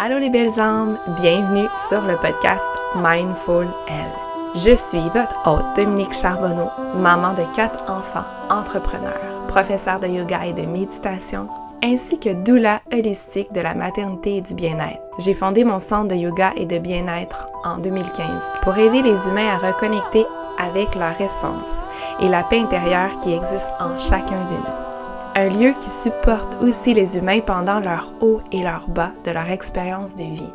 Allô les belles âmes, bienvenue sur le podcast Mindful Elle. Je suis votre hôte Dominique Charbonneau, maman de quatre enfants, entrepreneur, professeur de yoga et de méditation, ainsi que doula holistique de la maternité et du bien-être. J'ai fondé mon centre de yoga et de bien-être en 2015 pour aider les humains à reconnecter avec leur essence et la paix intérieure qui existe en chacun de nous un lieu qui supporte aussi les humains pendant leur haut et leur bas de leur expérience de vie.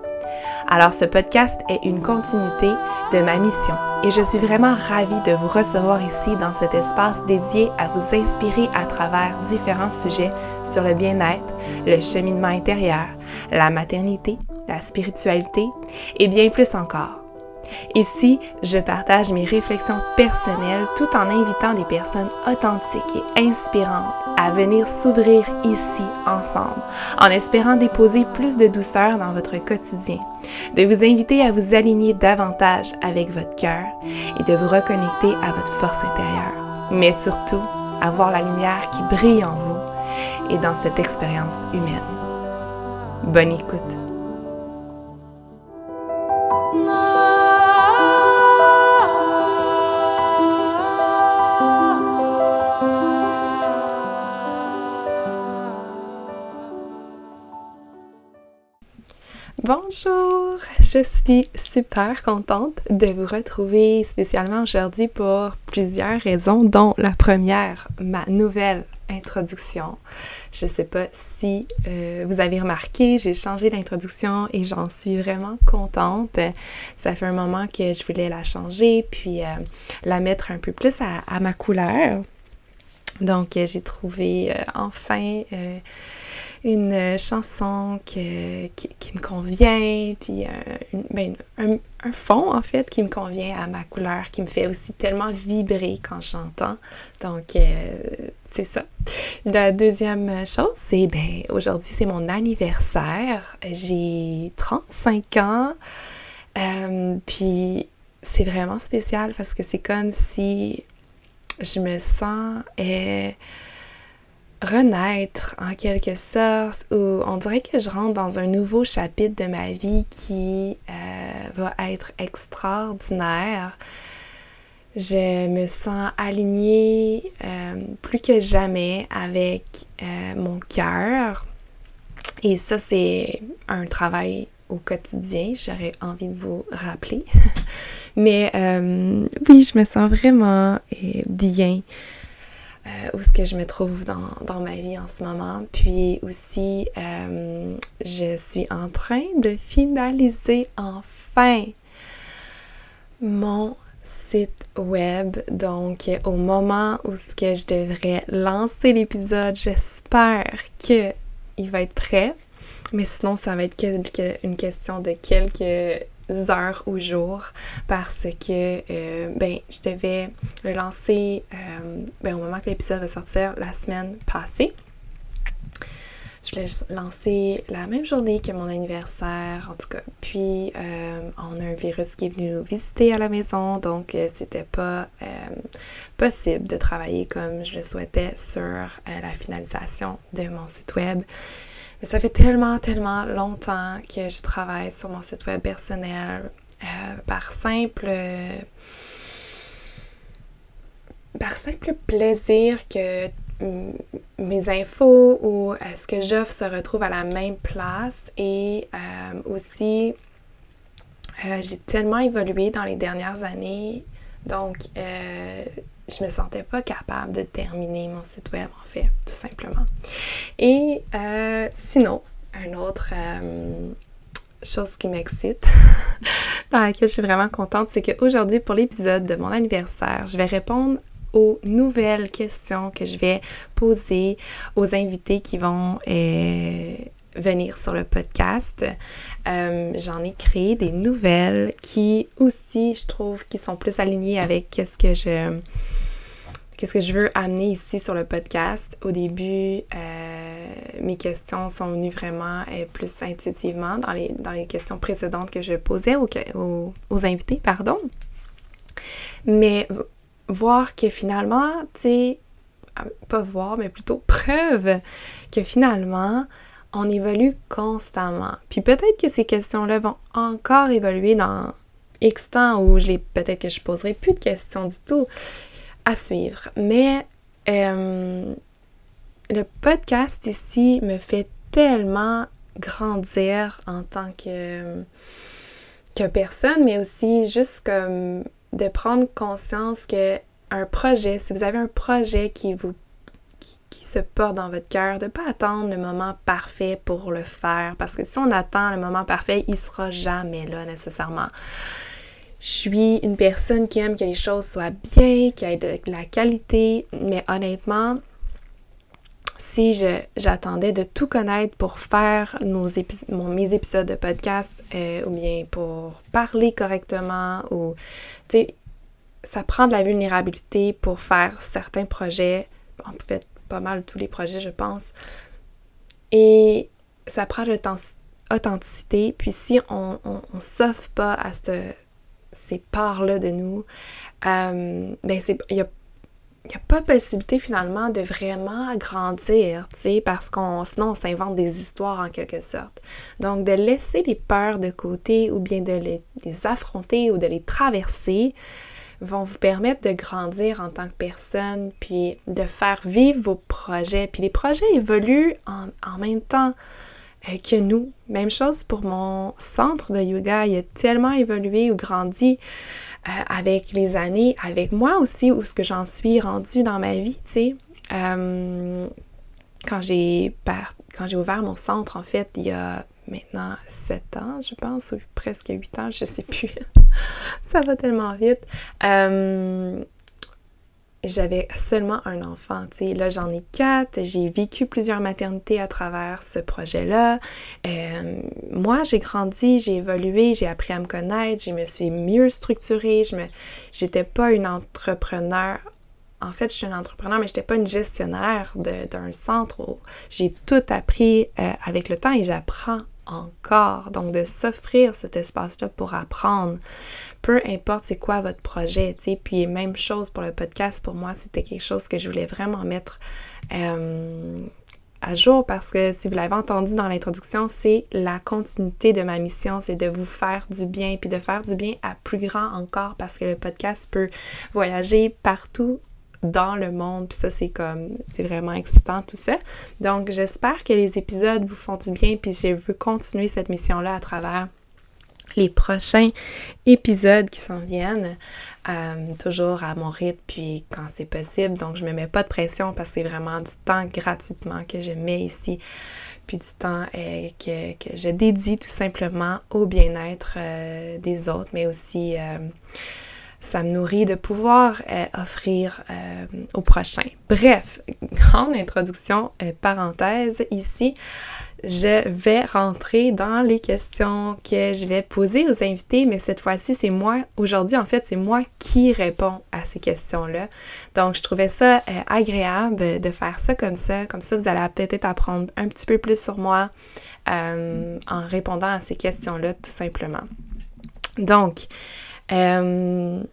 Alors ce podcast est une continuité de ma mission et je suis vraiment ravie de vous recevoir ici dans cet espace dédié à vous inspirer à travers différents sujets sur le bien-être, le cheminement intérieur, la maternité, la spiritualité et bien plus encore. Ici, je partage mes réflexions personnelles tout en invitant des personnes authentiques et inspirantes à venir s'ouvrir ici ensemble, en espérant déposer plus de douceur dans votre quotidien, de vous inviter à vous aligner davantage avec votre cœur et de vous reconnecter à votre force intérieure, mais surtout à voir la lumière qui brille en vous et dans cette expérience humaine. Bonne écoute! Bonjour, je suis super contente de vous retrouver spécialement aujourd'hui pour plusieurs raisons, dont la première, ma nouvelle introduction. Je ne sais pas si euh, vous avez remarqué, j'ai changé l'introduction et j'en suis vraiment contente. Ça fait un moment que je voulais la changer puis euh, la mettre un peu plus à, ma couleur. Donc j'ai trouvé euh, enfin une euh, chanson qui, me convient, puis euh, ben, un, fond en fait qui me convient à ma couleur, qui me fait aussi tellement vibrer quand j'entends. Donc euh, c'est ça. La deuxième chose, c'est ben aujourd'hui c'est mon anniversaire. J'ai 35 ans. puis c'est vraiment spécial parce que c'est comme si je me sens renaître en quelque sorte, ou on dirait que je rentre dans un nouveau chapitre de ma vie qui euh, va être extraordinaire. Je me sens alignée euh, plus que jamais avec euh, mon cœur. Et ça, c'est un travail au quotidien, j'aurais envie de vous rappeler. Mais oui, je me sens vraiment bien euh, où ce que je me trouve dans, ma vie en ce moment. Puis aussi, euh, je suis en train de finaliser enfin mon site web. Donc, au moment où ce que je devrais lancer l'épisode, j'espère que il va être prêt. Mais sinon, ça va être une question de quelques heures au jour parce que euh, ben je devais le lancer euh, ben, au moment que l'épisode va sortir la semaine passée. Je voulais lancer la même journée que mon anniversaire, en tout cas. Puis, euh, on a un virus qui est venu nous visiter à la maison, donc c'était pas possible de travailler comme je le souhaitais sur la finalisation de mon site web ça fait tellement, tellement longtemps que je travaille sur mon site web personnel euh, par simple. par simple plaisir que mes infos ou euh, ce que j'offre se retrouve à la même place et euh, aussi j'ai tellement évolué dans les dernières années donc je me sentais pas capable de terminer mon site web en fait, tout simplement. Et euh, sinon, une autre euh, chose qui m'excite, dans laquelle je suis vraiment contente, c'est qu'aujourd'hui, pour l'épisode de mon anniversaire, je vais répondre aux nouvelles questions que je vais poser aux invités qui vont euh, venir sur le podcast. J'en ai créé des nouvelles qui aussi, je trouve, qui sont plus alignées avec ce que je qu'est-ce que je veux amener ici sur le podcast. Au début, euh, mes questions sont venues vraiment plus intuitivement dans les, dans les questions précédentes que je posais aux, aux, invités, pardon. Mais voir que finalement, tu sais, pas voir, mais plutôt preuve que finalement, on évolue constamment. Puis peut-être que ces questions-là vont encore évoluer dans X temps où je les peut-être que je poserai plus de questions du tout à suivre. Mais euh, le podcast ici me fait tellement grandir en tant que, que personne, mais aussi juste comme de prendre conscience que un projet, si vous avez un projet qui vous se porte dans votre cœur, de ne pas attendre le moment parfait pour le faire. Parce que si on attend le moment parfait, il sera jamais là nécessairement. Je suis une personne qui aime que les choses soient bien, qu'il y ait de la qualité, mais honnêtement, si j'attendais de tout connaître pour faire nos mes épisodes de podcast euh, ou bien pour parler correctement ou, tu sais, ça prend de la vulnérabilité pour faire certains projets, en fait pas mal tous les projets je pense, et ça prend l'authenticité, puis si on ne s'offre pas à ce ces parts-là de nous, euh, ben il n'y a, pas possibilité finalement de vraiment grandir, parce qu'on sinon on s'invente des histoires en quelque sorte. Donc de laisser les peurs de côté ou bien de les affronter ou de les traverser vont vous permettre de grandir en tant que personne, puis de faire vivre vos projets. Puis les projets évoluent en, en même temps. Euh, que nous. Même chose pour mon centre de yoga. Il a tellement évolué ou grandi euh, avec les années, avec moi aussi, où ce que j'en suis rendue dans ma vie, tu sais. Euh, quand j'ai ouvert mon centre, en fait, il y a maintenant 7 ans, je pense, ou presque 8 ans, je sais plus. Ça va tellement vite j'avais seulement un enfant. sais. Là, j'en ai quatre. J'ai vécu plusieurs maternités à travers ce projet-là. Euh, moi, j'ai grandi, j'ai évolué, j'ai appris à me connaître, je me suis mieux structurée. Je me, pas une entrepreneur. En fait, je suis une entrepreneur, mais je n'étais pas une gestionnaire d'un centre. J'ai tout appris euh, avec le temps et j'apprends encore. Donc, de s'offrir cet espace-là pour apprendre, peu importe c'est quoi votre projet, tu sais. Puis, même chose pour le podcast, pour moi, c'était quelque chose que je voulais vraiment mettre euh, à jour parce que si vous l'avez entendu dans l'introduction, c'est la continuité de ma mission, c'est de vous faire du bien, puis de faire du bien à plus grand encore parce que le podcast peut voyager partout dans le monde. Puis ça, c'est comme, c'est vraiment excitant tout ça. Donc, j'espère que les épisodes vous font du bien. Puis je veux continuer cette mission-là à travers les prochains épisodes qui s'en viennent, euh, toujours à mon rythme, puis quand c'est possible. Donc, je me mets pas de pression parce que c'est vraiment du temps gratuitement que je mets ici, puis du temps euh, que, que, je dédie tout simplement au bien-être euh, des autres, mais aussi ça me nourrit de pouvoir euh, offrir euh, au prochain. Bref, grande introduction, euh, parenthèse ici. Je vais rentrer dans les questions que je vais poser aux invités, mais cette fois-ci, c'est moi, aujourd'hui en fait, c'est moi qui réponds à ces questions-là. Donc, je trouvais ça agréable de faire ça comme ça. Comme ça, vous allez peut-être apprendre un petit peu plus sur moi en répondant à ces questions-là, tout simplement. Donc, euh,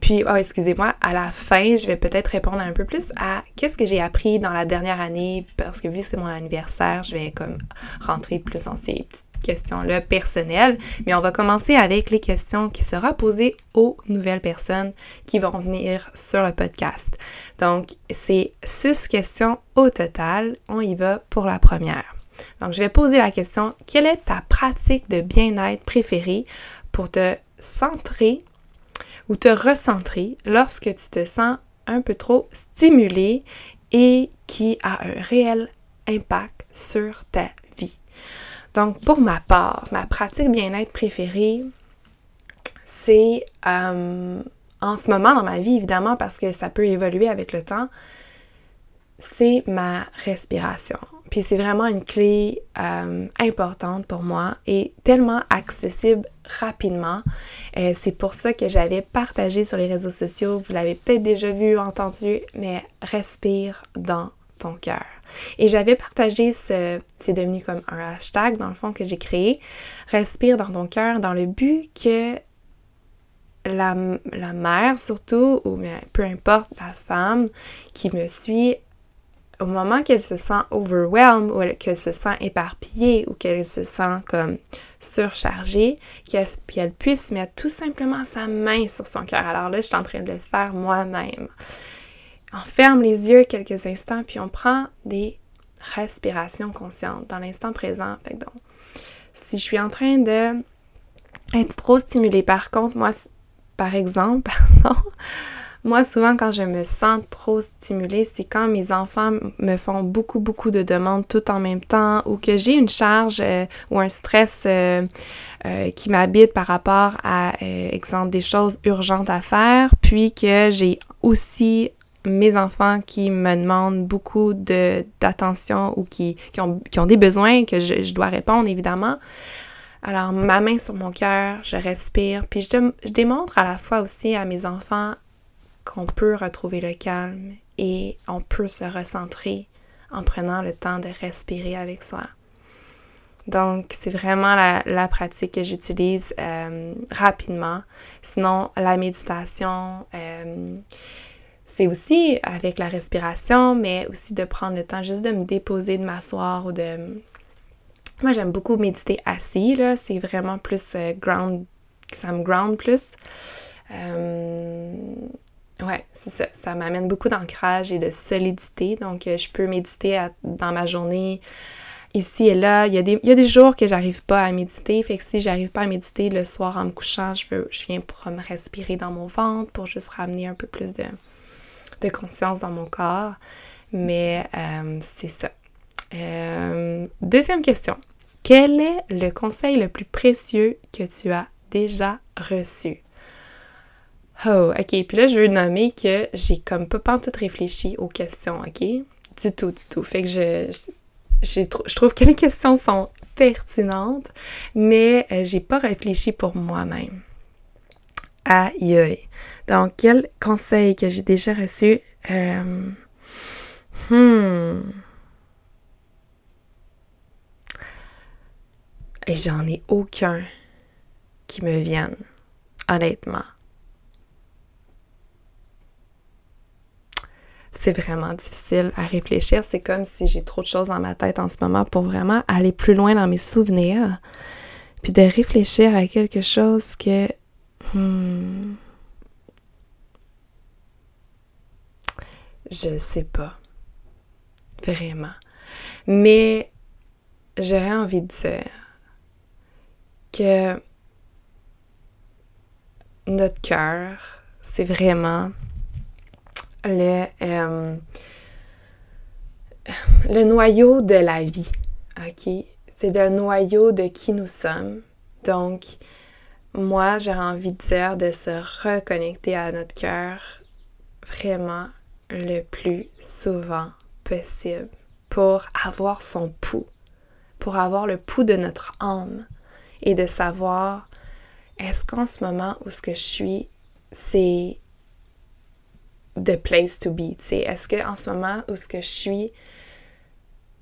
puis, oh, excusez-moi, à la fin, je vais peut-être répondre un peu plus à qu'est-ce que j'ai appris dans la dernière année, parce que vu que c'est mon anniversaire, je vais comme rentrer plus dans ces petites questions-là personnelles. Mais on va commencer avec les questions qui seront posées aux nouvelles personnes qui vont venir sur le podcast. Donc, c'est six questions au total. On y va pour la première. Donc, je vais poser la question, quelle est ta pratique de bien-être préférée pour te centrer ou te recentrer lorsque tu te sens un peu trop stimulé et qui a un réel impact sur ta vie. Donc, pour ma part, ma pratique bien-être préférée, c'est euh, en ce moment dans ma vie, évidemment, parce que ça peut évoluer avec le temps, c'est ma respiration. Puis c'est vraiment une clé euh, importante pour moi et tellement accessible rapidement. Euh, c'est pour ça que j'avais partagé sur les réseaux sociaux, vous l'avez peut-être déjà vu, entendu, mais respire dans ton cœur. Et j'avais partagé ce, c'est devenu comme un hashtag dans le fond que j'ai créé, respire dans ton cœur, dans le but que la, la mère surtout, ou peu importe la femme qui me suit, au moment qu'elle se sent overwhelmed ou qu'elle se sent éparpillée ou qu'elle se sent comme surchargée, qu'elle puisse mettre tout simplement sa main sur son cœur. Alors là, je suis en train de le faire moi-même. On ferme les yeux quelques instants, puis on prend des respirations conscientes dans l'instant présent. Donc, si je suis en train de être trop stimulée, par contre, moi, par exemple, pardon, moi, souvent, quand je me sens trop stimulée, c'est quand mes enfants me font beaucoup, beaucoup de demandes tout en même temps ou que j'ai une charge euh, ou un stress euh, euh, qui m'habite par rapport à, exemple, des choses urgentes à faire, puis que j'ai aussi mes enfants qui me demandent beaucoup d'attention ou qui, ont, des besoins que je, dois répondre, évidemment. Alors, ma main sur mon cœur, je respire, puis je, je démontre à la fois aussi à mes enfants qu'on peut retrouver le calme et on peut se recentrer en prenant le temps de respirer avec soi. Donc, c'est vraiment la, pratique que j'utilise euh, rapidement. Sinon, la méditation, euh, c'est aussi avec la respiration, mais aussi de prendre le temps juste de me déposer, de m'asseoir ou de... Moi, j'aime beaucoup méditer assis, là. C'est vraiment plus euh, ground... Ça me ground plus. Ouais, c'est ça. Ça m'amène beaucoup d'ancrage et de solidité. Donc, euh, je peux méditer dans ma journée ici et là. Il y a des, jours que j'arrive pas à méditer. Fait que si j'arrive pas à méditer le soir en me couchant, je, viens pour me respirer dans mon ventre pour juste ramener un peu plus de, de conscience dans mon corps. Mais euh, c'est ça. Euh, deuxième question. Quel est le conseil le plus précieux que tu as déjà reçu? Oh, ok. Puis là, je veux nommer que j'ai comme pas tout réfléchi aux questions, ok? Du tout, du tout. Fait que je, je, trouve que les questions sont pertinentes, mais euh, j'ai pas réfléchi pour moi-même. Aïe aïe. Donc, quel conseil que j'ai déjà reçu? Euh, hmm. J'en ai aucun qui me vienne, honnêtement. C'est vraiment difficile à réfléchir. C'est comme si j'ai trop de choses dans ma tête en ce moment pour vraiment aller plus loin dans mes souvenirs. Puis de réfléchir à quelque chose que... Hmm, je sais pas. Vraiment. Mais j'aurais envie de dire que notre cœur, c'est vraiment le, euh, le noyau de la vie. OK? C'est le noyau de qui nous sommes. Donc, moi, j'ai envie de dire de se reconnecter à notre cœur vraiment le plus souvent possible pour avoir son pouls, pour avoir le pouls de notre âme et de savoir est-ce qu'en ce moment où ce que je suis, c'est the place to be. Est-ce que en ce moment où ce que je suis,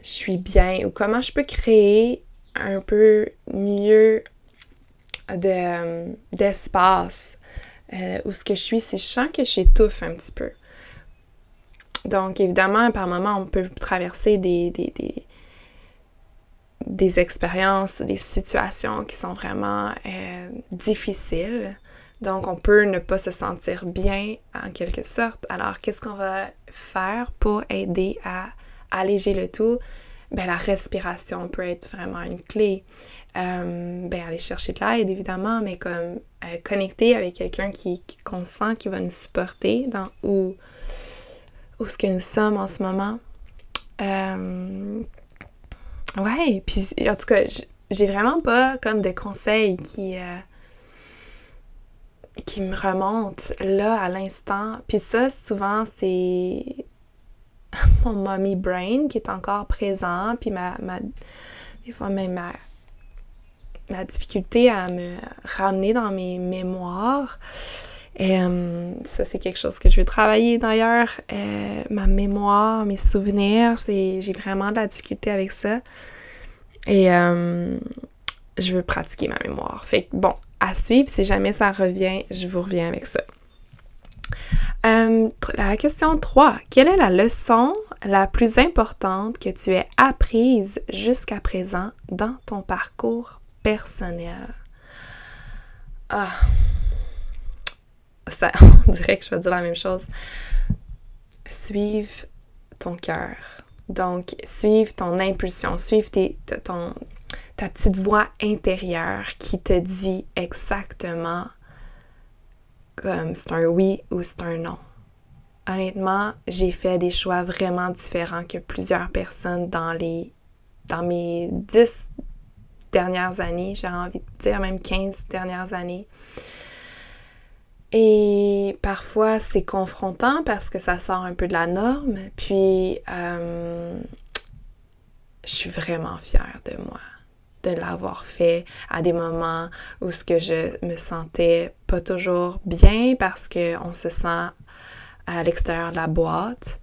je suis bien ou comment je peux créer un peu mieux de, d'espace euh, où ce que je suis, si je sens que j'étouffe un petit peu. Donc, évidemment, par moments, on peut traverser des, des, des, des expériences, des situations qui sont vraiment euh, difficiles. Donc, on peut ne pas se sentir bien en quelque sorte. Alors, qu'est-ce qu'on va faire pour aider à alléger le tout? Ben, la respiration peut être vraiment une clé. Euh, ben, aller chercher de l'aide, évidemment, mais comme euh, connecter avec quelqu'un qui, qu'on sent qui va nous supporter dans où, où ce que nous sommes en ce moment. Euh, ouais, puis en tout cas, j'ai vraiment pas comme de conseils qui qui me remonte là à l'instant. Puis ça, souvent, c'est mon mommy brain qui est encore présent, puis ma, ma des fois même ma, ma difficulté à me ramener dans mes mémoires. Et euh, ça, c'est quelque chose que je veux travailler d'ailleurs. Euh, ma mémoire, mes souvenirs, j'ai vraiment de la difficulté avec ça. Et euh, je veux pratiquer ma mémoire. Fait que bon, suivre, si jamais ça revient, je vous reviens avec ça. la question 3. Quelle est la leçon la plus importante que tu aies apprise jusqu'à présent dans ton parcours personnel? Ah, ça, on dirait que je vais dire la même chose. Suive ton cœur. Donc, suive ton impulsion, suive tes, ton, ta petite voix intérieure qui te dit exactement comme c'est un oui ou c'est un non. Honnêtement, j'ai fait des choix vraiment différents que plusieurs personnes dans les dans mes dix dernières années, j'ai envie de dire même 15 dernières années. Et parfois, c'est confrontant parce que ça sort un peu de la norme. Puis, euh, je suis vraiment fière de moi, de l'avoir fait à des moments où ce que je me sentais pas toujours bien parce qu'on se sent à l'extérieur de la boîte.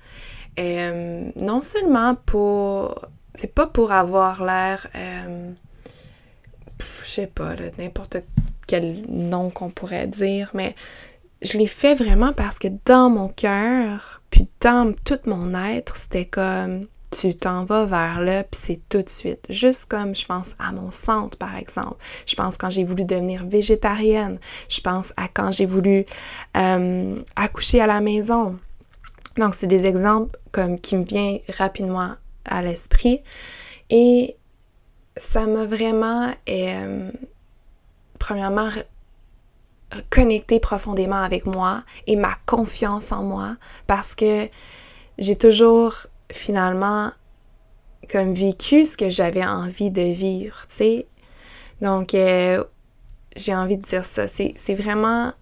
Euh, non seulement pour... C'est pas pour avoir l'air... Euh, je sais pas, n'importe quel nom qu'on pourrait dire, mais je l'ai fait vraiment parce que dans mon cœur, puis dans tout mon être, c'était comme tu t'en vas vers là, puis c'est tout de suite. Juste comme je pense à mon centre, par exemple. Je pense quand j'ai voulu devenir végétarienne. Je pense à quand j'ai voulu euh, accoucher à la maison. Donc, c'est des exemples comme qui me viennent rapidement à l'esprit. Et ça m'a vraiment, euh, premièrement, connecté profondément avec moi et ma confiance en moi parce que j'ai toujours finalement comme vécu ce que j'avais envie de vivre, tu sais. Donc, euh, j'ai envie de dire ça. C'est vraiment...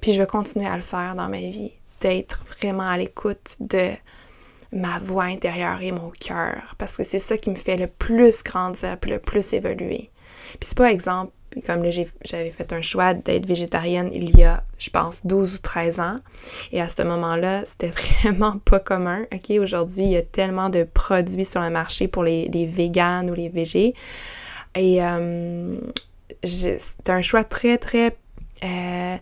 Puis je vais continuer à le faire dans ma vie, d'être vraiment à l'écoute de ma voix intérieure et mon cœur, parce que c'est ça qui me fait le plus grandir, le plus évoluer. Puis c'est pas exemple, comme là, j'avais fait un choix d'être végétarienne il y a, je pense, 12 ou 13 ans. Et à ce moment-là, c'était vraiment pas commun. OK, aujourd'hui, il y a tellement de produits sur le marché pour les, les véganes ou les végés. Et euh, c'était un choix très, très... Euh,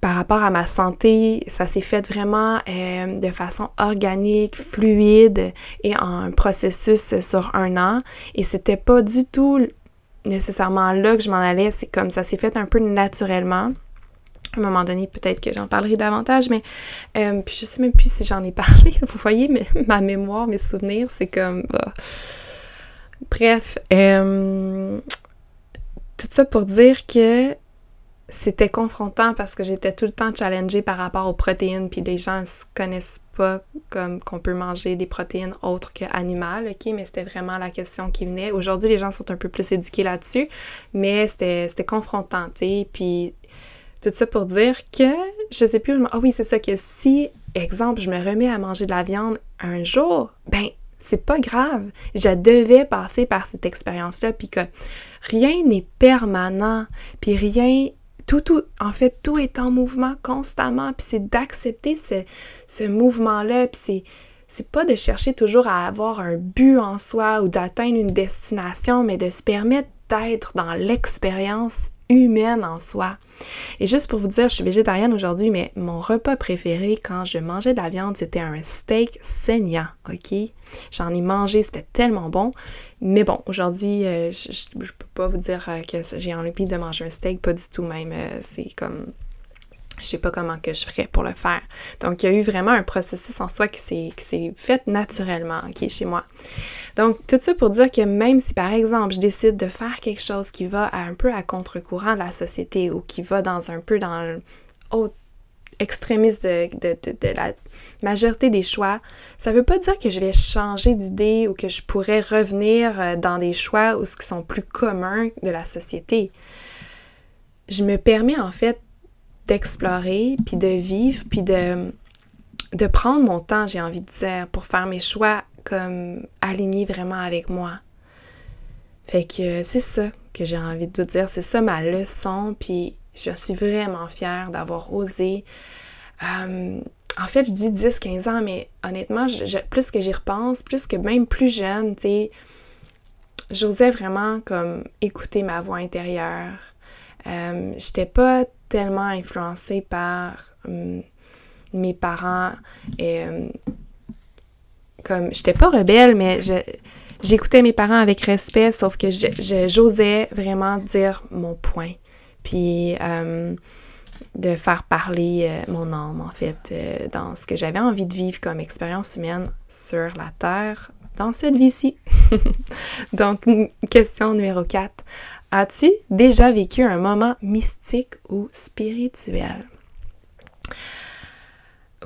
par rapport à ma santé, ça s'est fait vraiment euh, de façon organique, fluide et en un processus sur un an. Et c'était pas du tout nécessairement là que je m'en allais. C'est comme ça s'est fait un peu naturellement. À un moment donné, peut-être que j'en parlerai davantage, mais euh, puis je sais même plus si j'en ai parlé. Vous voyez, mais, ma mémoire, mes souvenirs, c'est comme. Bah. Bref, euh, tout ça pour dire que c'était confrontant parce que j'étais tout le temps challengée par rapport aux protéines, puis les gens ne connaissent pas comme qu'on peut manger des protéines autres que animales, ok? Mais c'était vraiment la question qui venait. Aujourd'hui, les gens sont un peu plus éduqués là-dessus, mais c'était confrontant, tu. Puis tout ça pour dire que, je sais plus, ah oui, c'est ça, que si, exemple, je me remets à manger de la viande un jour, ben c'est pas grave. Je devais passer par cette expérience-là, puis que rien n'est permanent, puis rien tout, en fait, tout est en mouvement constamment, puis c'est d'accepter ce, ce mouvement-là, puis c'est, c'est pas de chercher toujours à avoir un but en soi ou d'atteindre une destination, mais de se permettre d'être dans l'expérience humaine en soi. Et juste pour vous dire, je suis végétarienne aujourd'hui, mais mon repas préféré quand je mangeais de la viande, c'était un steak saignant, ok? J'en ai mangé, c'était tellement bon. Mais bon, aujourd'hui, euh, je, peux pas vous dire euh, que j'ai envie de manger un steak, pas du tout même. Euh, c'est comme je sais pas comment que je ferais pour le faire. Donc, il y a eu vraiment un processus en soi qui s'est fait naturellement, qui chez moi. Donc, tout ça pour dire que même si, par exemple, je décide de faire quelque chose qui va un peu à contre-courant de la société ou qui va dans un peu dans le de, la majorité des choix, ça veut pas dire que je vais changer d'idée ou que je pourrais revenir euh, dans des choix ou ce qui sont plus communs de la société. Je me permets en fait d'explorer, puis de vivre, puis de de prendre mon temps, j'ai envie de dire, pour faire mes choix comme alignés vraiment avec moi. Fait que c'est ça que j'ai envie de vous dire, c'est ça ma leçon, puis je suis vraiment fière d'avoir osé. Euh, en fait, je dis 10-15 ans, mais honnêtement, plus que j'y repense, plus que même plus jeune, tu sais, j'osais vraiment comme écouter ma voix intérieure. Euh, J'étais pas tellement influencée par hum, mes parents. Et, hum, comme, j'étais pas rebelle, mais j'écoutais mes parents avec respect, sauf que j'osais vraiment dire mon point. Puis hum, de faire parler euh, mon âme, en fait, euh, dans ce que j'avais envie de vivre comme expérience humaine sur la Terre dans cette vie-ci. Donc, question numéro 4. As-tu déjà vécu un moment mystique ou spirituel?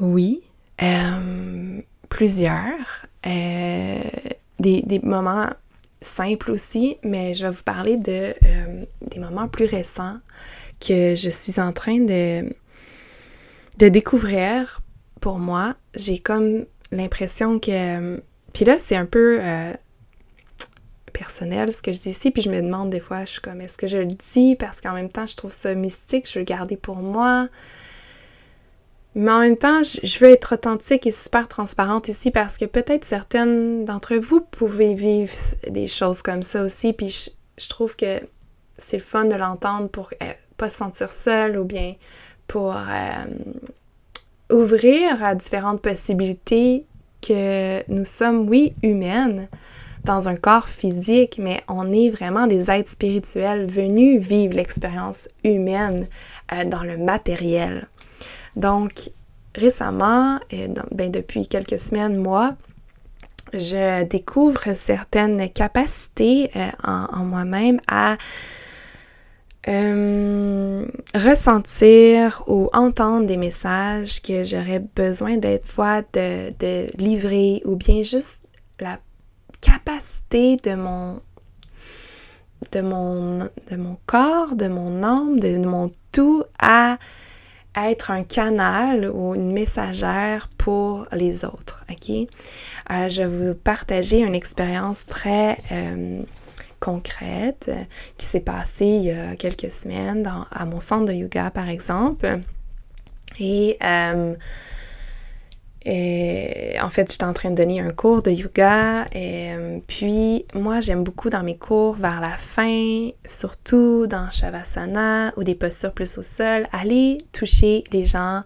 Oui, euh, plusieurs. Euh, des, moments simples aussi, mais je vais vous parler de euh, des moments plus récents que je suis en train de, de découvrir pour moi. J'ai comme l'impression que... Puis là, c'est un peu personnel, ce que je dis ici, puis je me demande des fois, je suis comme, est-ce que je le dis? Parce qu'en même temps, je trouve ça mystique, je veux le garder pour moi. Mais en même temps, je veux être authentique et super transparente ici parce que peut-être certaines d'entre vous pouvez vivre des choses comme ça aussi, puis je, trouve que c'est le fun de l'entendre pour euh, pas se sentir seul ou bien pour euh, ouvrir à différentes possibilités que nous sommes, oui, humaines, dans un corps physique, mais on est vraiment des êtres spirituels venus vivre l'expérience humaine euh, dans le matériel. Donc, récemment, et ben, depuis quelques semaines, moi, je découvre certaines capacités euh, en, moi-même à euh, ressentir ou entendre des messages que j'aurais besoin d'être fois de, de livrer ou bien juste la capacité de mon de mon, de mon corps, de mon âme, de mon tout à être un canal ou une messagère pour les autres, ok? Euh, je vais vous partager une expérience très euh, concrète qui s'est passée il y a quelques semaines à mon centre de yoga, par exemple. Et euh, en fait, j'étais en train de donner un cours de yoga. Euh, puis, moi, j'aime beaucoup dans mes cours, vers la fin, surtout dans Shavasana ou des postures plus au sol, aller toucher les gens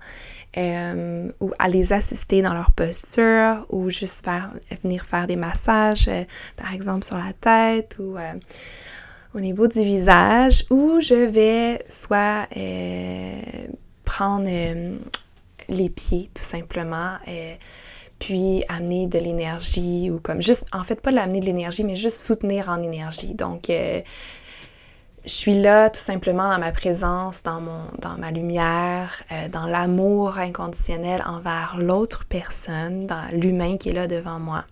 euh, ou à les assister dans leur posture ou juste venir faire des massages, euh, par exemple sur la tête ou au niveau du visage, où je vais soit prendre les pieds, tout simplement. Euh, puis amener de l'énergie ou comme juste, en fait, pas l'amener de l'énergie, mais juste soutenir en énergie. Donc, euh, je suis là tout simplement dans ma présence, dans, mon, dans ma lumière, euh, dans l'amour inconditionnel envers l'autre personne, dans l'humain qui est là devant moi.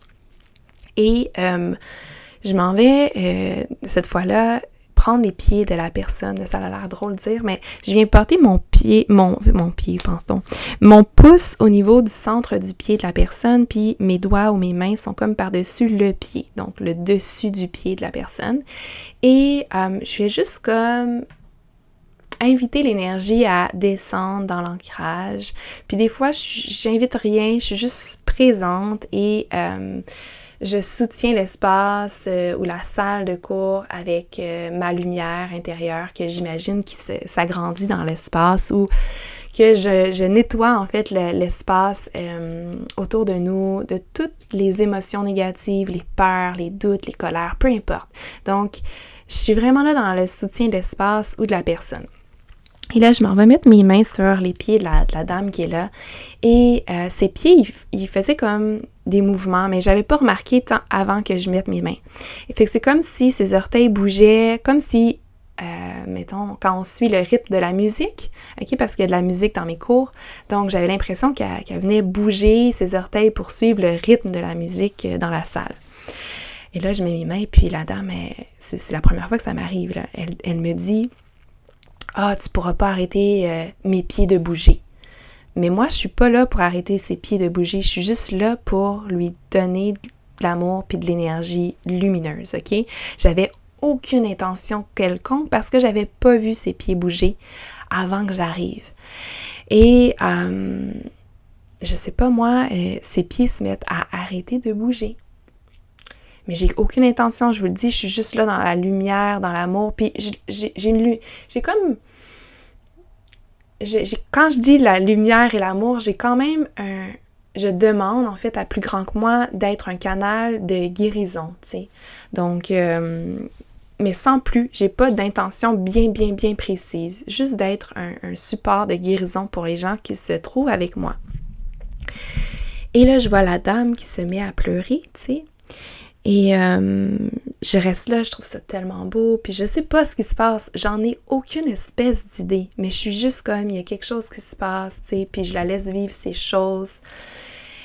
Et je m'en vais cette fois-là prendre les pieds de la personne. Ça a l'air drôle de dire, mais je viens porter mon pied, mon, mon pied, pense-t-on, mon pouce au niveau du centre du pied de la personne, puis mes doigts ou mes mains sont comme par-dessus le pied, donc le dessus du pied de la personne. Et euh, je vais juste comme inviter l'énergie à descendre dans l'ancrage. Puis des fois, j'invite rien, je suis juste présente et euh, je soutiens l'espace euh, ou la salle de cours avec euh, ma lumière intérieure que j'imagine qui s'agrandit dans l'espace ou que je, nettoie en fait l'espace euh, autour de nous de toutes les émotions négatives, les peurs, les doutes, les colères, peu importe. Donc, je suis vraiment là dans le soutien de l'espace ou de la personne. Et là, je m'en vais mettre mes mains sur les pieds de la, dame qui est là. Et euh, ses pieds, ils, faisaient comme des mouvements, mais j'avais pas remarqué tant avant que je mette mes mains. Et fait que c'est comme si ses orteils bougeaient, comme si, euh, mettons, quand on suit le rythme de la musique, ok, parce qu'il y a de la musique dans mes cours, donc j'avais l'impression qu'elle venait bouger ses orteils pour suivre le rythme de la musique euh, dans la salle. Et là, je mets mes mains, puis la dame, c'est la première fois que ça m'arrive. Elle, elle me dit ah, tu pourras pas arrêter euh, mes pieds de bouger. Mais moi, je suis pas là pour arrêter ses pieds de bouger. Je suis juste là pour lui donner de l'amour puis de l'énergie lumineuse, OK? J'avais aucune intention quelconque parce que j'avais pas vu ses pieds bouger avant que j'arrive. Et euh, je sais pas moi, euh, ses pieds se mettent à arrêter de bouger. Mais j'ai aucune intention, je vous le dis, je suis juste là dans la lumière, dans l'amour. Puis j'ai une j'ai comme quand je dis la lumière et l'amour, j'ai quand même un. Je demande, en fait, à plus grand que moi d'être un canal de guérison, tu sais. Donc, euh, mais sans plus, j'ai pas d'intention bien, bien, bien précise. Juste d'être un, un, support de guérison pour les gens qui se trouvent avec moi. Et là, je vois la dame qui se met à pleurer, tu sais. Et euh, je reste là, je trouve ça tellement beau, puis je sais pas ce qui se passe, j'en ai aucune espèce d'idée, mais je suis juste comme, il y a quelque chose qui se passe, tu sais, puis je la laisse vivre ces choses.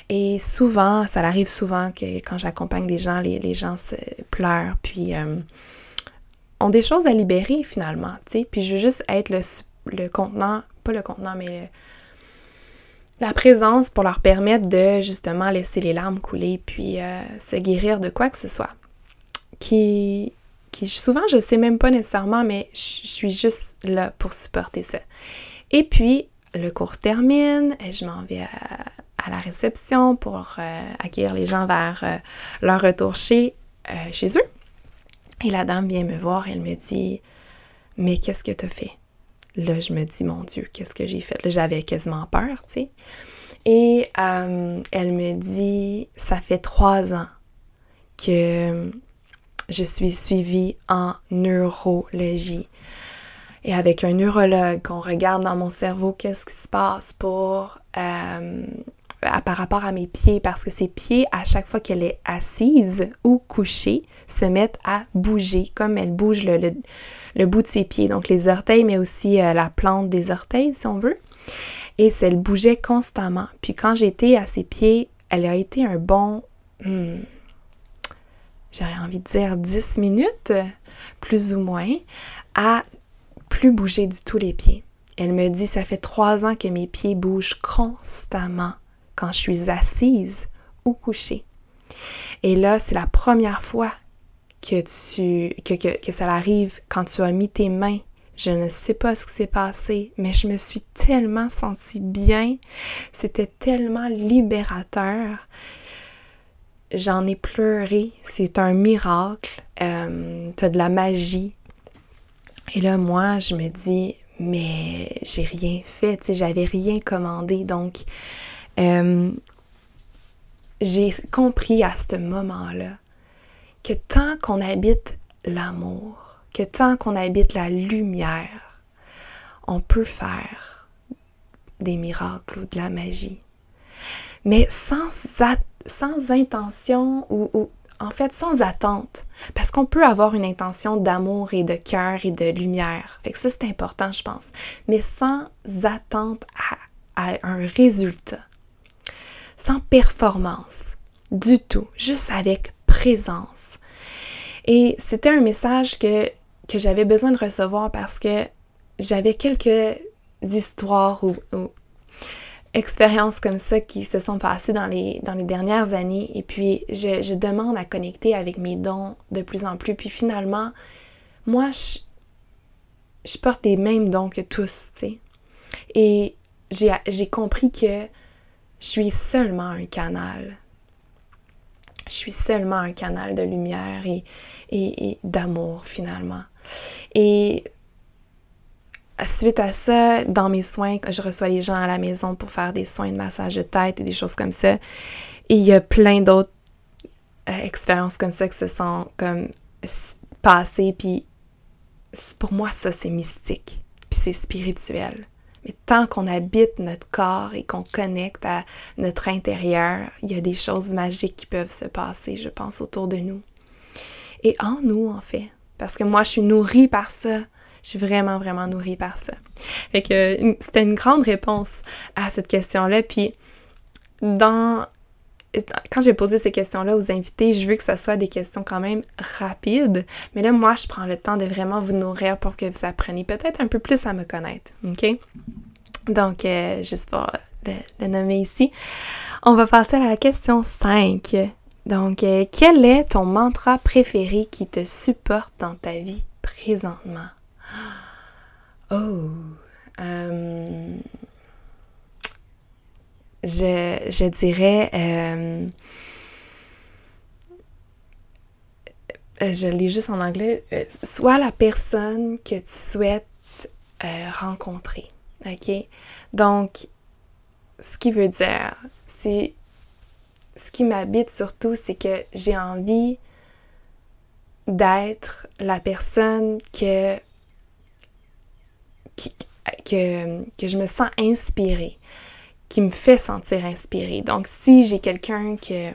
Et souvent, ça arrive souvent que quand j'accompagne des gens, les, gens se pleurent, puis euh, ont des choses à libérer finalement, tu sais, puis je veux juste être le, le contenant, pas le contenant, mais le, la présence pour leur permettre de justement laisser les larmes couler puis euh, se guérir de quoi que ce soit. Qui, qui souvent je sais même pas nécessairement, mais je suis juste là pour supporter ça. Et puis le cours termine, et je m'en vais à, la réception pour euh, accueillir les gens vers euh, leur retour chez, chez eux. Et la dame vient me voir, elle me dit Mais qu'est-ce que tu as fait là, je me dis, mon Dieu, qu'est-ce que j'ai fait? Là, j'avais quasiment peur, tu sais. Et euh, elle me dit, ça fait trois ans que je suis suivie en neurologie. Et avec un neurologue, on regarde dans mon cerveau qu'est-ce qui se passe pour euh, par rapport à mes pieds, parce que ses pieds, à chaque fois qu'elle est assise ou couchée, se mettent à bouger, comme elle bouge le, bout de ses pieds, donc les orteils, mais aussi euh, la plante des orteils, si on veut. Et elle bougeait constamment. Puis quand j'étais à ses pieds, elle a été un bon, hmm, j'aurais envie de dire 10 minutes, plus ou moins, à plus bouger du tout les pieds. Elle me dit, ça fait trois ans que mes pieds bougent constamment quand je suis assise ou couchée. Et là, c'est la première fois que tu que, que, ça arrive quand tu as mis tes mains. Je ne sais pas ce qui s'est passé, mais je me suis tellement sentie bien. C'était tellement libérateur. J'en ai pleuré. C'est un miracle. Euh, T'as de la magie. Et là, moi, je me dis, mais j'ai rien fait. J'avais rien commandé. Donc, euh, j'ai compris à ce moment-là que tant qu'on habite l'amour, que tant qu'on habite la lumière, on peut faire des miracles ou de la magie. Mais sans, sans intention ou, en fait sans attente. Parce qu'on peut avoir une intention d'amour et de cœur et de lumière. Fait que ça, c'est important, je pense. Mais sans attente à un résultat. Sans performance. Du tout. Juste avec présence et c'était un message que, j'avais besoin de recevoir parce que j'avais quelques histoires ou, expériences comme ça qui se sont passées dans les, dans les dernières années. Et puis, je, demande à connecter avec mes dons de plus en plus. Puis finalement, moi, je, je porte les mêmes dons que tous, tu sais. Et j'ai compris que je suis seulement un canal. Je suis seulement un canal de lumière et, d'amour finalement. Et suite à ça, dans mes soins, je reçois les gens à la maison pour faire des soins de massage de tête et des choses comme ça, et il y a plein d'autres euh, expériences comme ça qui se sont comme passées, puis pour moi ça c'est mystique, puis c'est spirituel. Mais tant qu'on habite notre corps et qu'on connecte à notre intérieur, il y a des choses magiques qui peuvent se passer, je pense, autour de nous et en nous, en fait. Parce que moi, je suis nourrie par ça. Je suis vraiment, vraiment nourrie par ça. Fait que c'était une grande réponse à cette question-là. Puis, dans quand j'ai posé ces questions-là aux invités, je veux que ce soit des questions quand même rapides. Mais là, moi, je prends le temps de vraiment vous nourrir pour que vous appreniez peut-être un peu plus à me connaître. OK? Donc, euh, juste pour le, nommer ici. On va passer à la question 5. Donc, euh, quel est ton mantra préféré qui te supporte dans ta vie présentement? Oh! Euh, je, dirais... Euh, je lis juste en anglais. sois la personne que tu souhaites rencontrer. OK? Donc, ce qui veut dire, c'est ce qui m'habite surtout, c'est que j'ai envie d'être la personne que je me sens inspirée, qui me fait sentir inspirée. Donc, si j'ai quelqu'un que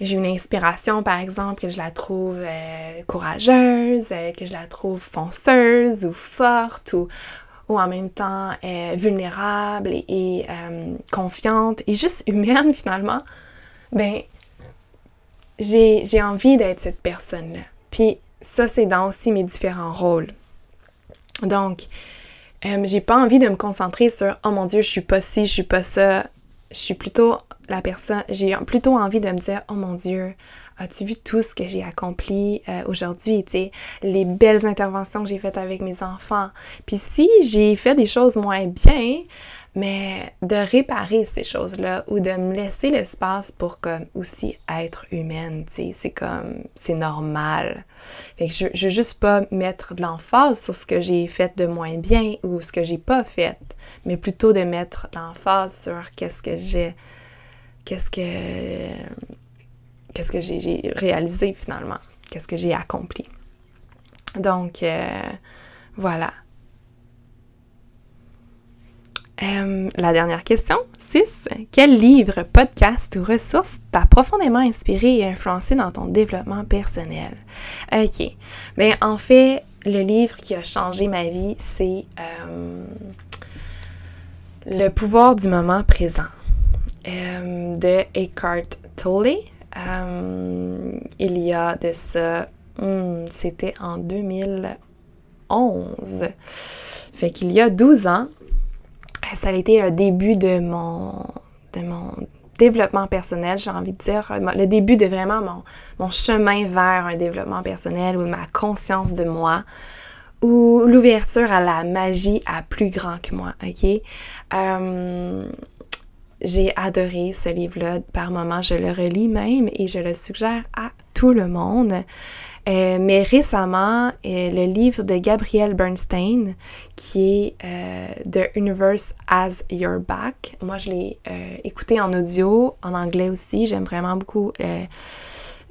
j'ai une inspiration, par exemple, que je la trouve euh, courageuse, euh, que je la trouve fonceuse ou forte ou, ou en même temps euh, vulnérable et, euh, confiante et juste humaine finalement, ben j'ai envie d'être cette personne-là. Puis ça, c'est dans aussi mes différents rôles. Donc, euh, j'ai pas envie de me concentrer sur oh mon Dieu, je suis pas ci, je suis pas ça. Je suis plutôt la personne, j'ai plutôt envie de me dire oh mon Dieu, As-tu vu tout ce que j'ai accompli euh, aujourd'hui, tu les belles interventions que j'ai faites avec mes enfants. Puis si j'ai fait des choses moins bien, mais de réparer ces choses-là ou de me laisser l'espace pour comme aussi être humaine, tu sais, c'est comme, c'est normal. Fait que je, je veux juste pas mettre de l'emphase sur ce que j'ai fait de moins bien ou ce que j'ai pas fait, mais plutôt de mettre l'emphase sur qu'est-ce que j'ai, qu'est-ce que qu'est-ce que j'ai réalisé finalement, qu'est-ce que j'ai accompli. Donc, euh, voilà. Euh, la dernière question, 6. Quel livre, podcast ou ressource t'a profondément inspiré et influencé dans ton développement personnel? OK. Bien, en fait, le livre qui a changé ma vie, c'est euh, Le pouvoir du moment présent de Eckhart Tolle. Euh, il y a de ça, hmm, c'était en 2011. Fait qu'il y a 12 ans, ça a été le début de mon, de mon développement personnel, j'ai envie de dire, le début de vraiment mon, mon, chemin vers un développement personnel ou ma conscience de moi ou l'ouverture à la magie à plus grand que moi, ok? Euh, j'ai adoré ce livre-là. Par moments, je le relis même et je le suggère à tout le monde. Euh, mais récemment, euh, le livre de Gabrielle Bernstein, qui est euh, The Universe as Your Back, moi je l'ai écouté en audio, en anglais aussi. J'aime vraiment beaucoup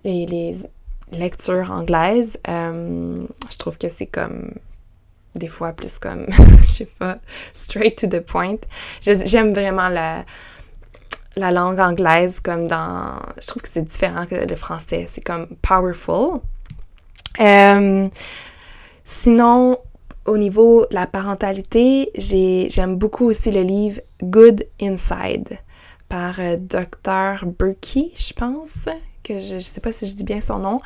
les, lectures anglaises. je trouve que c'est comme des fois plus comme, je sais pas, straight to the point. J'aime vraiment la langue anglaise comme dans... Je trouve que c'est différent que le français. C'est comme powerful. Euh, sinon, au niveau de la parentalité, j'aime beaucoup aussi le livre Good Inside par euh, Dr. Berkey, je pense, que je ne sais pas si je dis bien son nom,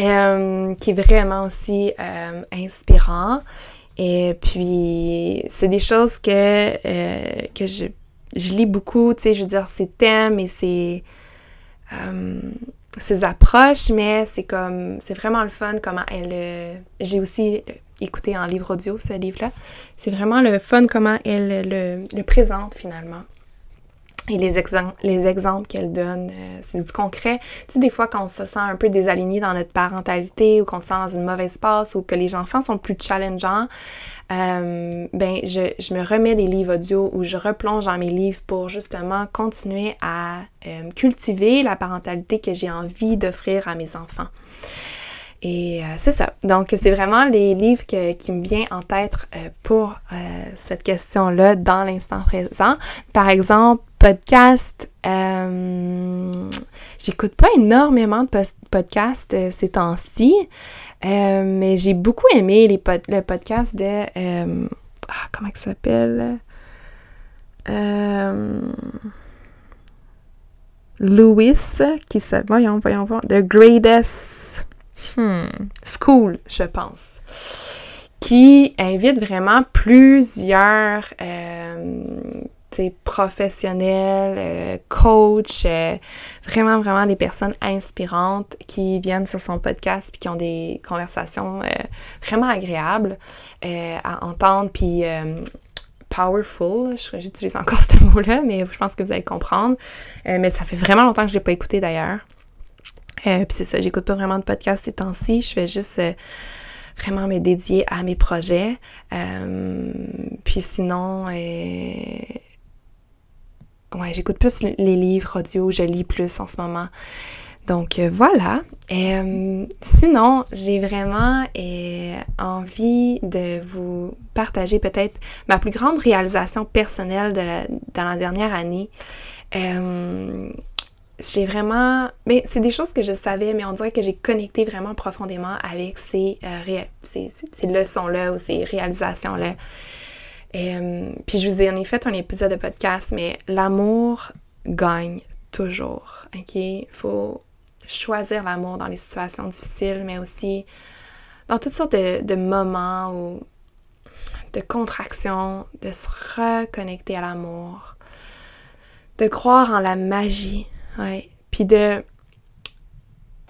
euh, qui est vraiment aussi inspirant. Et puis, c'est des choses que, que je lis beaucoup, tu sais, je veux dire, ses thèmes et euh, ses approches, mais c'est comme, c'est vraiment le fun comment elle, euh, j'ai aussi écouté en livre audio ce livre-là, c'est vraiment le fun comment elle le, le présente finalement. Et les, les exemples qu'elle donne, euh, c'est du concret. Tu sais, des fois, quand on se sent un peu désaligné dans notre parentalité ou qu'on se sent dans une mauvaise passe ou que les enfants sont plus challengeants, euh, ben, je, je, me remets des livres audio ou je replonge dans mes livres pour justement continuer à euh, cultiver la parentalité que j'ai envie d'offrir à mes enfants. Et euh, c'est ça. Donc, c'est vraiment les livres qui me viennent en tête pour cette question-là dans l'instant présent. Par exemple, podcast. J'écoute pas énormément de podcasts ces temps-ci. Euh, mais j'ai beaucoup aimé les le podcast de. Euh, ah, comment il s'appelle? Euh, Louis, qui s'appelle. Voyons, voyons, voyons. The Greatest hmm, School, je pense. Qui invite vraiment plusieurs professionnels, euh, coach, euh, vraiment, vraiment des personnes inspirantes qui viennent sur son podcast puis qui ont des conversations vraiment agréables à entendre puis powerful, j'utilise encore ce mot-là, mais je pense que vous allez comprendre. mais ça fait vraiment longtemps que je l'ai pas écouté d'ailleurs. Puis c'est ça, j'écoute pas vraiment de podcast ces temps-ci, je fais juste vraiment me dédier à mes projets. Euh, puis sinon, euh, ouais, j'écoute plus les livres audio, je lis plus en ce moment. Donc euh, voilà. sinon, j'ai vraiment envie de vous partager peut-être ma plus grande réalisation personnelle de dans la dernière année j'ai vraiment. Mais c'est des choses que je savais, mais on dirait que j'ai connecté vraiment profondément avec ces, euh, ces, leçons-là ou ces réalisations-là. Euh, puis je vous ai en ai fait un épisode de podcast, mais l'amour gagne toujours. OK? Il faut choisir l'amour dans les situations difficiles, mais aussi dans toutes sortes de, de moments ou de contractions, de se reconnecter à l'amour, de croire en la magie Ouais. Puis de.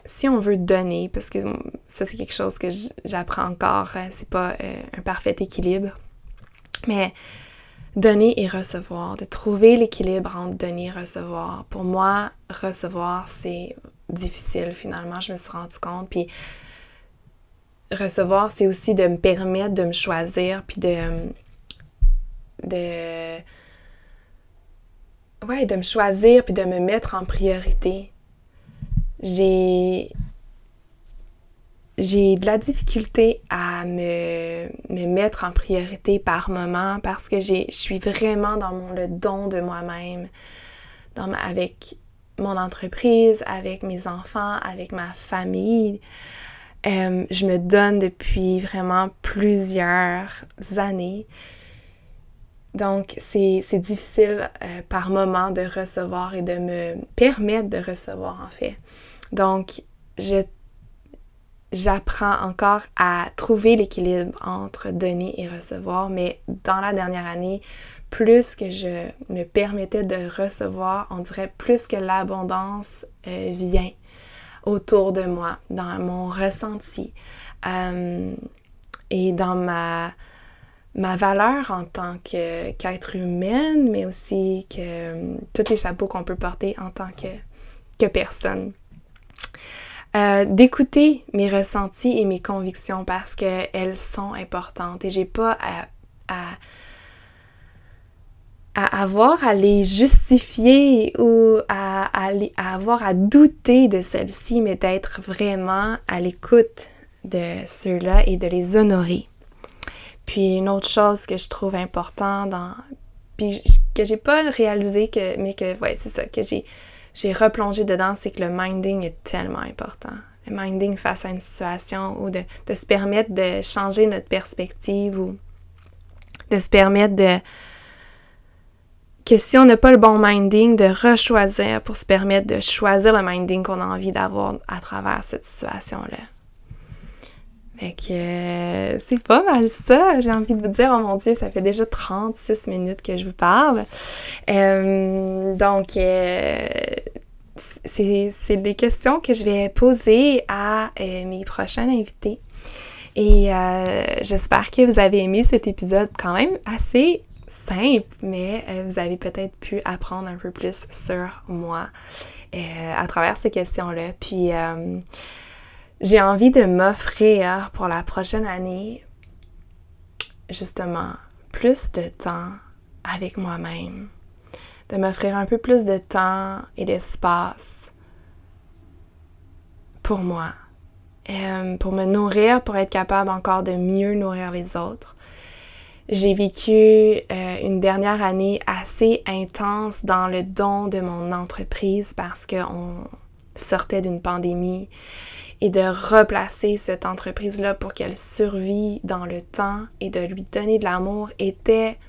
Si on veut donner, parce que ça, c'est quelque chose que j'apprends encore, hein, c'est pas euh, un parfait équilibre, mais donner et recevoir, de trouver l'équilibre entre donner et recevoir. Pour moi, recevoir, c'est difficile finalement, je me suis rendu compte. Puis recevoir, c'est aussi de me permettre de me choisir, puis de. de ouais, de me choisir puis de me mettre en priorité. J'ai j'ai de la difficulté à me, me, mettre en priorité par moment parce que je suis vraiment dans mon, le don de moi-même, avec mon entreprise, avec mes enfants, avec ma famille. Euh, je me donne depuis vraiment plusieurs années. Donc, c'est difficile euh, par moment de recevoir et de me permettre de recevoir, en fait. Donc, j'apprends encore à trouver l'équilibre entre donner et recevoir, mais dans la dernière année, plus que je me permettais de recevoir, on dirait plus que l'abondance euh, vient autour de moi, dans mon ressenti euh, et dans ma ma valeur en tant qu'être humaine, mais aussi que euh, tous les chapeaux qu'on peut porter en tant que, que personne. Euh, d'écouter mes ressentis et mes convictions parce qu'elles sont importantes et j'ai pas à, à, avoir à les justifier ou à, à avoir à douter de celles-ci, mais d'être vraiment à l'écoute de ceux-là et de les honorer. Puis une autre chose que je trouve important dans puis que j'ai pas réalisé que mais que ouais, c'est ça que j'ai j'ai replongé dedans, c'est que le minding est tellement important. Le minding face à une situation ou de, de se permettre de changer notre perspective ou de se permettre de que si on n'a pas le bon minding, de rechoisir pour se permettre de choisir le minding qu'on a envie d'avoir à travers cette situation-là. Fait que euh, c'est pas mal ça. J'ai envie de vous dire, oh mon Dieu, ça fait déjà 36 minutes que je vous parle. Euh, donc, euh, c'est des questions que je vais poser à mes prochains invités. Et j'espère que vous avez aimé cet épisode quand même assez simple, mais vous avez peut-être pu apprendre un peu plus sur moi à travers ces questions-là. Puis j'ai envie de m'offrir pour la prochaine année, justement, plus de temps avec moi-même, de m'offrir un peu plus de temps et d'espace pour moi, euh, pour me nourrir, pour être capable encore de mieux nourrir les autres. J'ai vécu euh, une dernière année assez intense dans le don de mon entreprise parce qu'on sortait d'une pandémie et de replacer cette entreprise-là pour qu'elle survive dans le temps et de lui donner de l'amour était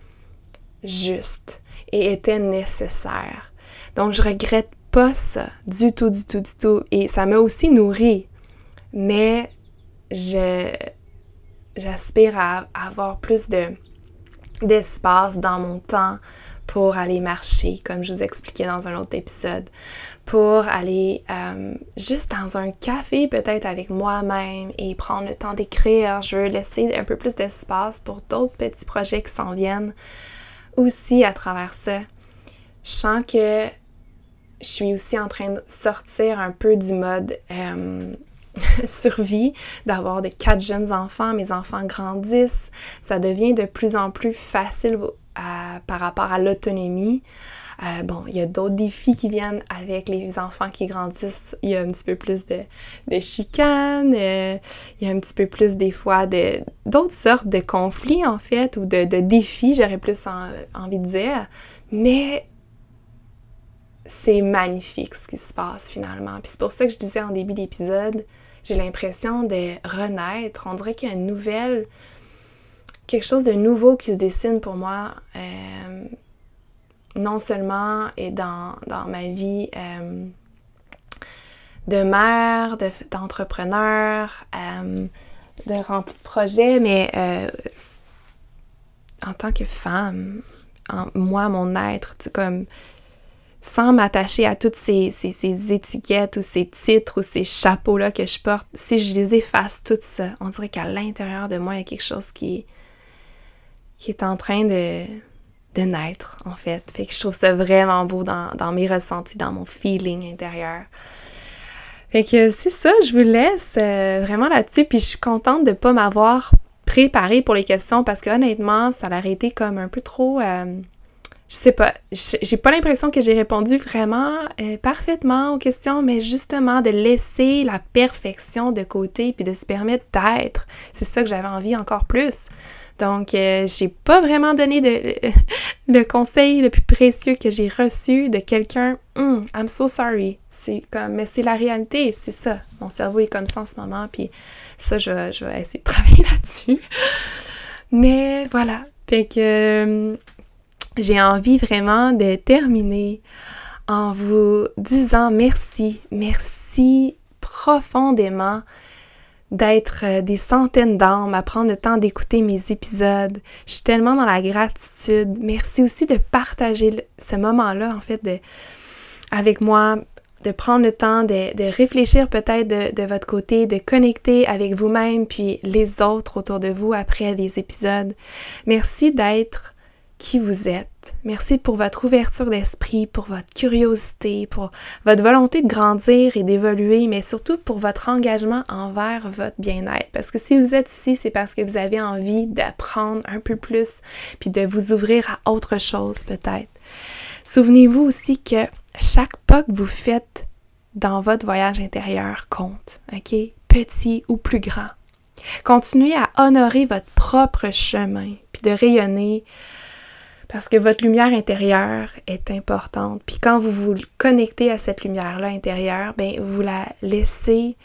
juste et était nécessaire. Donc je regrette pas ça du tout, du tout, du tout. Et ça m'a aussi nourri. Mais je j'aspire à avoir plus de d'espace dans mon temps pour aller marcher, comme je vous expliquais dans un autre épisode, pour aller euh, juste dans un café peut-être avec moi-même et prendre le temps d'écrire. Je veux laisser un peu plus d'espace pour d'autres petits projets qui s'en viennent aussi à travers ça. Je sens que je suis aussi en train de sortir un peu du mode euh, survie, d'avoir de quatre jeunes enfants, mes enfants grandissent, ça devient de plus en plus facile par rapport à l'autonomie. Euh, bon, il y a d'autres défis qui viennent avec les enfants qui grandissent. Il y a un petit peu plus de, chicanes, euh, il y a un petit peu plus des fois de, d'autres sortes de conflits en fait, ou de, défis, j'aurais plus envie de dire. Mais c'est magnifique ce qui se passe finalement. Puis c'est pour ça que je disais en début d'épisode, j'ai l'impression de renaître. On dirait qu'il y a une nouvelle, quelque chose de nouveau qui se dessine pour moi. Euh, non seulement et dans, ma vie euh, de mère, d'entrepreneur, euh, de rempli de projets, mais en tant que femme, en, moi, mon être, tu, comme sans m'attacher à toutes ces, étiquettes ou ces titres ou ces chapeaux-là que je porte, si je les efface tout ça, on dirait qu'à l'intérieur de moi, il y a quelque chose qui, qui est en train de, de naître, en fait. Fait que je trouve ça vraiment beau dans, mes ressentis, dans mon feeling intérieur. Fait que c'est ça, je vous laisse euh, vraiment là-dessus, puis je suis contente de ne pas m'avoir préparée pour les questions parce que honnêtement, ça a été comme un peu trop... Euh, je sais pas, j'ai pas l'impression que j'ai répondu vraiment euh, parfaitement aux questions, mais justement de laisser la perfection de côté puis de se permettre d'être. C'est ça que j'avais envie encore plus. Donc, euh, j'ai pas vraiment donné le conseil le plus précieux que j'ai reçu de quelqu'un. Hmm, I'm so sorry. C'est comme, mais c'est la réalité, c'est ça. Mon cerveau est comme ça en ce moment, puis ça, je vais, je vais essayer de travailler là-dessus. Mais voilà. Fait que euh, j'ai envie vraiment de terminer en vous disant merci, merci profondément d'être euh, des centaines d'âmes, à prendre le temps d'écouter mes épisodes. Je suis tellement dans la gratitude. Merci aussi de partager ce moment-là, en fait, avec moi, de prendre le temps de, réfléchir peut-être de, votre côté, de connecter avec vous-même, puis les autres autour de vous après les épisodes. Merci d'être qui vous êtes. Merci pour votre ouverture d'esprit, pour votre curiosité, pour votre volonté de grandir et d'évoluer, mais surtout pour votre engagement envers votre bien-être. Parce que si vous êtes ici, c'est parce que vous avez envie d'apprendre un peu plus, puis de vous ouvrir à autre chose peut-être. Souvenez-vous aussi que chaque pas que vous faites dans votre voyage intérieur compte, ok? Petit ou plus grand. Continuez à honorer votre propre chemin, puis de rayonner parce que votre lumière intérieure est importante. Puis quand vous vous connectez à cette lumière-là intérieure, bien, vous la laissez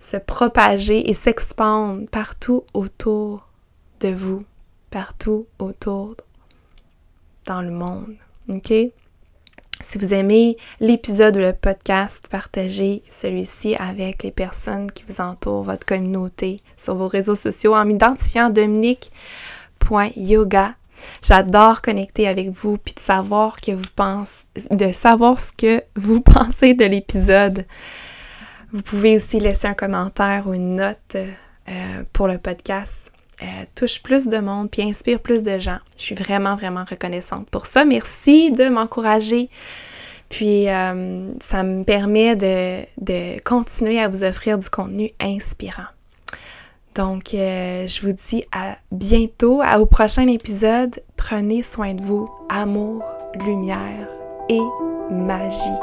se propager et s'expandre partout autour de vous, partout autour dans le monde. OK? Si vous aimez l'épisode ou le podcast, partagez celui-ci avec les personnes qui vous entourent, votre communauté, sur vos réseaux sociaux en m'identifiant dominique.yoga J'adore connecter avec vous puis de savoir que vous pensez, de savoir ce que vous pensez de l'épisode. Vous pouvez aussi laisser un commentaire ou une note euh, pour le podcast. Euh, touche plus de monde puis inspire plus de gens. Je suis vraiment, vraiment reconnaissante pour ça. Merci de m'encourager. Puis euh, ça me permet de continuer à vous offrir du contenu inspirant. Donc, euh, je vous dis à bientôt, au prochain épisode. Prenez soin de vous. Amour, lumière et magie.